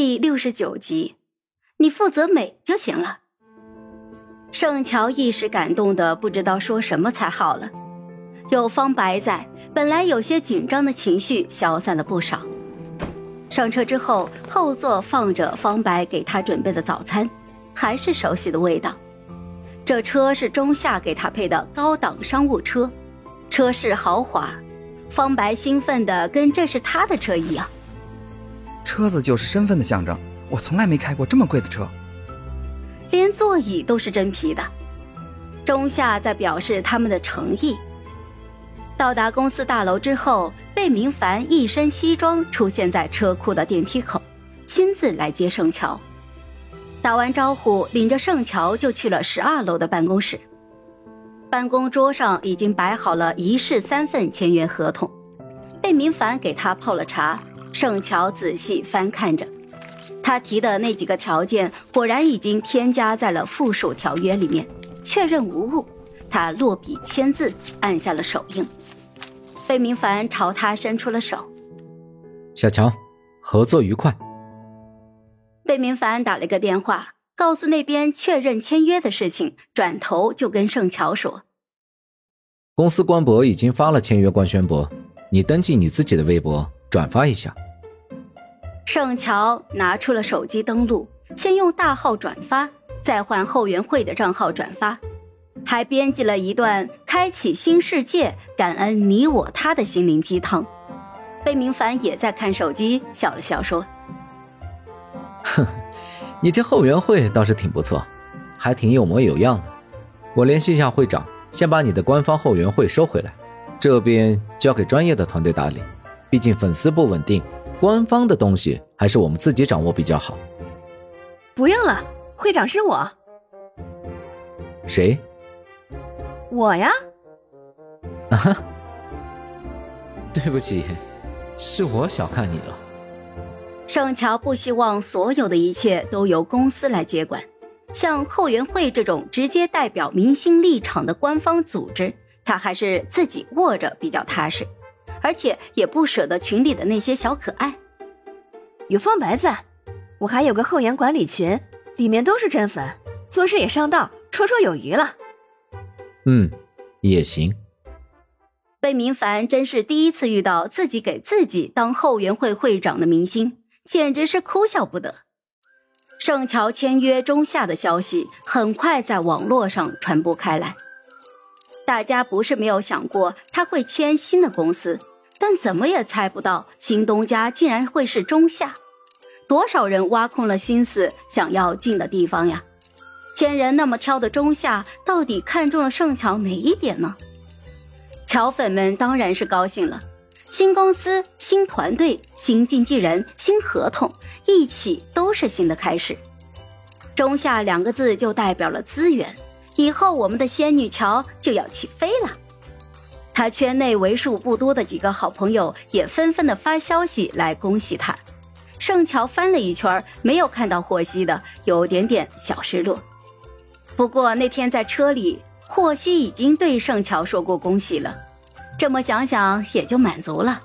第六十九集，你负责美就行了。盛乔一时感动的不知道说什么才好了。有方白在，本来有些紧张的情绪消散了不少。上车之后，后座放着方白给他准备的早餐，还是熟悉的味道。这车是中夏给他配的高档商务车，车是豪华。方白兴奋的跟这是他的车一样。车子就是身份的象征，我从来没开过这么贵的车。连座椅都是真皮的。中夏在表示他们的诚意。到达公司大楼之后，贝明凡一身西装出现在车库的电梯口，亲自来接盛乔。打完招呼，领着盛乔就去了十二楼的办公室。办公桌上已经摆好了一式三份签约合同，贝明凡给他泡了茶。盛乔仔细翻看着，他提的那几个条件果然已经添加在了附属条约里面。确认无误，他落笔签字，按下了手印。贝明凡朝他伸出了手：“小乔，合作愉快。”贝明凡打了个电话，告诉那边确认签约的事情，转头就跟盛乔说：“公司官博已经发了签约官宣博，你登记你自己的微博，转发一下。”盛乔拿出了手机登录，先用大号转发，再换后援会的账号转发，还编辑了一段开启新世界、感恩你我他的心灵鸡汤。贝明凡也在看手机，笑了笑说：“哼，你这后援会倒是挺不错，还挺有模有样的。我联系一下会长，先把你的官方后援会收回来，这边交给专业的团队打理。毕竟粉丝不稳定。”官方的东西还是我们自己掌握比较好。不用了，会长是我。谁？我呀。啊哈。对不起，是我小看你了。盛乔不希望所有的一切都由公司来接管，像后援会这种直接代表明星立场的官方组织，他还是自己握着比较踏实。而且也不舍得群里的那些小可爱。有方白在，我还有个后援管理群，里面都是真粉，做事也上道，绰绰有余了。嗯，也行。贝明凡真是第一次遇到自己给自己当后援会会长的明星，简直是哭笑不得。盛乔签约中夏的消息很快在网络上传播开来。大家不是没有想过他会签新的公司，但怎么也猜不到新东家竟然会是中夏。多少人挖空了心思想要进的地方呀？千人那么挑的中夏，到底看中了盛桥哪一点呢？乔粉们当然是高兴了，新公司、新团队、新经纪人、新合同，一起都是新的开始。中夏两个字就代表了资源。以后我们的仙女桥就要起飞了，他圈内为数不多的几个好朋友也纷纷的发消息来恭喜他。盛乔翻了一圈，没有看到霍希的，有点点小失落。不过那天在车里，霍希已经对盛乔说过恭喜了，这么想想也就满足了。